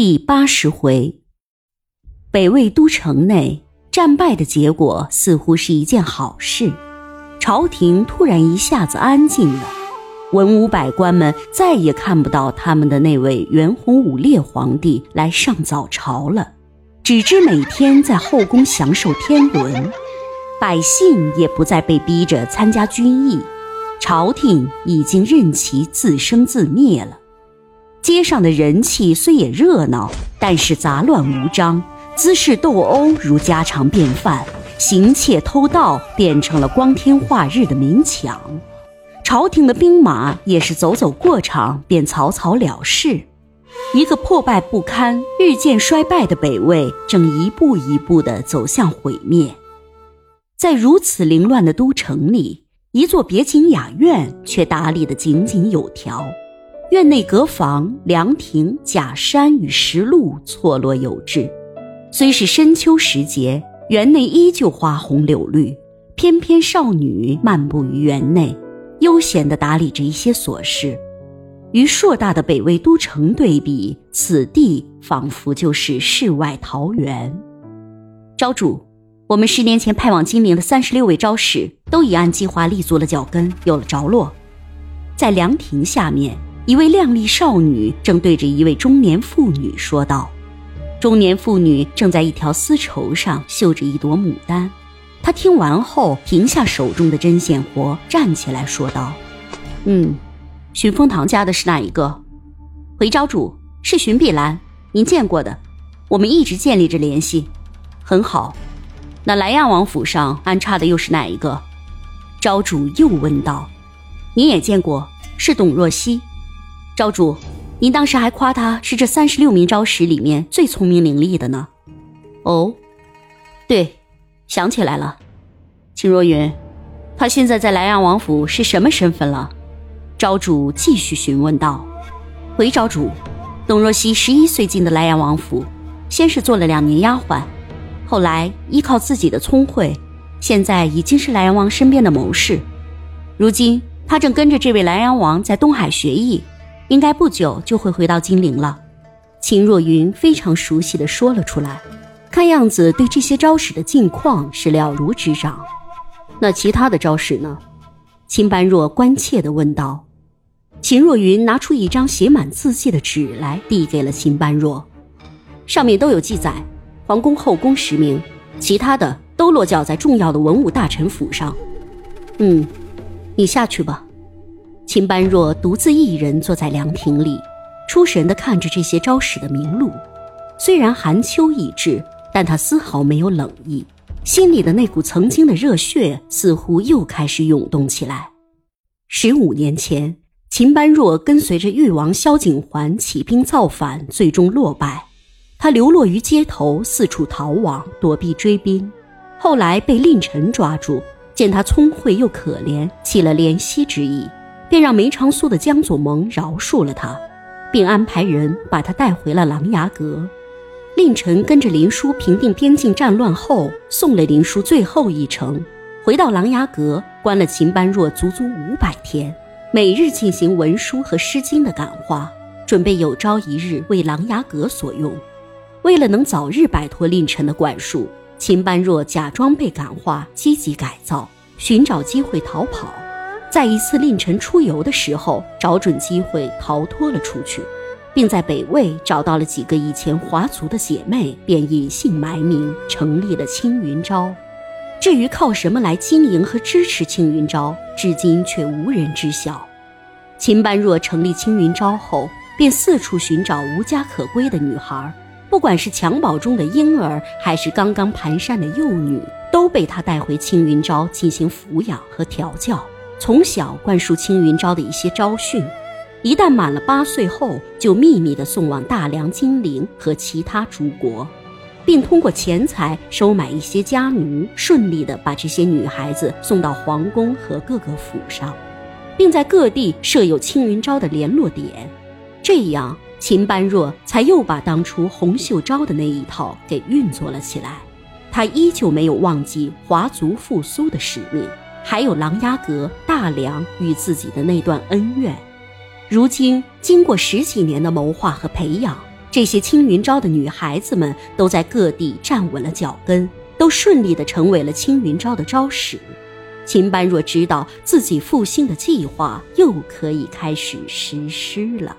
第八十回，北魏都城内战败的结果似乎是一件好事，朝廷突然一下子安静了，文武百官们再也看不到他们的那位元洪武烈皇帝来上早朝了，只知每天在后宫享受天伦，百姓也不再被逼着参加军役，朝廷已经任其自生自灭了。街上的人气虽也热闹，但是杂乱无章，滋事斗殴如家常便饭，行窃偷盗变成了光天化日的明抢。朝廷的兵马也是走走过场便草草了事。一个破败不堪、日渐衰败的北魏，正一步一步地走向毁灭。在如此凌乱的都城里，一座别景雅苑却打理得井井有条。院内阁房、凉亭、假山与石路错落有致，虽是深秋时节，园内依旧花红柳绿。翩翩少女漫步于园内，悠闲地打理着一些琐事。与硕大的北魏都城对比，此地仿佛就是世外桃源。招主，我们十年前派往金陵的三十六位招使，都已按计划立足了脚跟，有了着落。在凉亭下面。一位靓丽少女正对着一位中年妇女说道：“中年妇女正在一条丝绸上绣着一朵牡丹。”她听完后停下手中的针线活，站起来说道：“嗯，寻风堂家的是哪一个？回招主是寻碧兰，您见过的，我们一直建立着联系，很好。那莱阳王府上安插的又是哪一个？”招主又问道：“您也见过，是董若曦。”招主，您当时还夸他是这三十六名招使里面最聪明伶俐的呢。哦，对，想起来了，秦若云，他现在在莱阳王府是什么身份了？招主继续询问道。回招主，董若曦十一岁进的莱阳王府，先是做了两年丫鬟，后来依靠自己的聪慧，现在已经是莱阳王身边的谋士。如今他正跟着这位莱阳王在东海学艺。应该不久就会回到金陵了，秦若云非常熟悉的说了出来，看样子对这些招式的近况是了如指掌。那其他的招式呢？秦般若关切的问道。秦若云拿出一张写满字迹的纸来，递给了秦般若，上面都有记载，皇宫后宫十名，其他的都落脚在重要的文武大臣府上。嗯，你下去吧。秦般若独自一人坐在凉亭里，出神地看着这些招使的名录。虽然寒秋已至，但他丝毫没有冷意，心里的那股曾经的热血似乎又开始涌动起来。十五年前，秦般若跟随着誉王萧景桓起兵造反，最终落败。他流落于街头，四处逃亡，躲避追兵。后来被令臣抓住，见他聪慧又可怜，起了怜惜之意。便让梅长苏的江左盟饶恕了他，并安排人把他带回了琅琊阁。令臣跟着林殊平定边境战乱后，送了林殊最后一程，回到琅琊阁，关了秦般若足足五百天，每日进行文书和诗经的感化，准备有朝一日为琅琊阁所用。为了能早日摆脱令臣的管束，秦般若假装被感化，积极改造，寻找机会逃跑。在一次令臣出游的时候，找准机会逃脱了出去，并在北魏找到了几个以前华族的姐妹，便隐姓埋名成立了青云昭。至于靠什么来经营和支持青云昭，至今却无人知晓。秦般若成立青云昭后，便四处寻找无家可归的女孩，不管是襁褓中的婴儿，还是刚刚蹒跚的幼女，都被他带回青云昭进行抚养和调教。从小灌输青云昭的一些招训，一旦满了八岁后，就秘密地送往大梁、金陵和其他诸国，并通过钱财收买一些家奴，顺利地把这些女孩子送到皇宫和各个府上，并在各地设有青云昭的联络点。这样，秦般若才又把当初洪秀昭的那一套给运作了起来。他依旧没有忘记华族复苏的使命。还有琅琊阁、大梁与自己的那段恩怨，如今经过十几年的谋划和培养，这些青云昭的女孩子们都在各地站稳了脚跟，都顺利的成为了青云昭的招使。秦般若知道自己复兴的计划又可以开始实施了。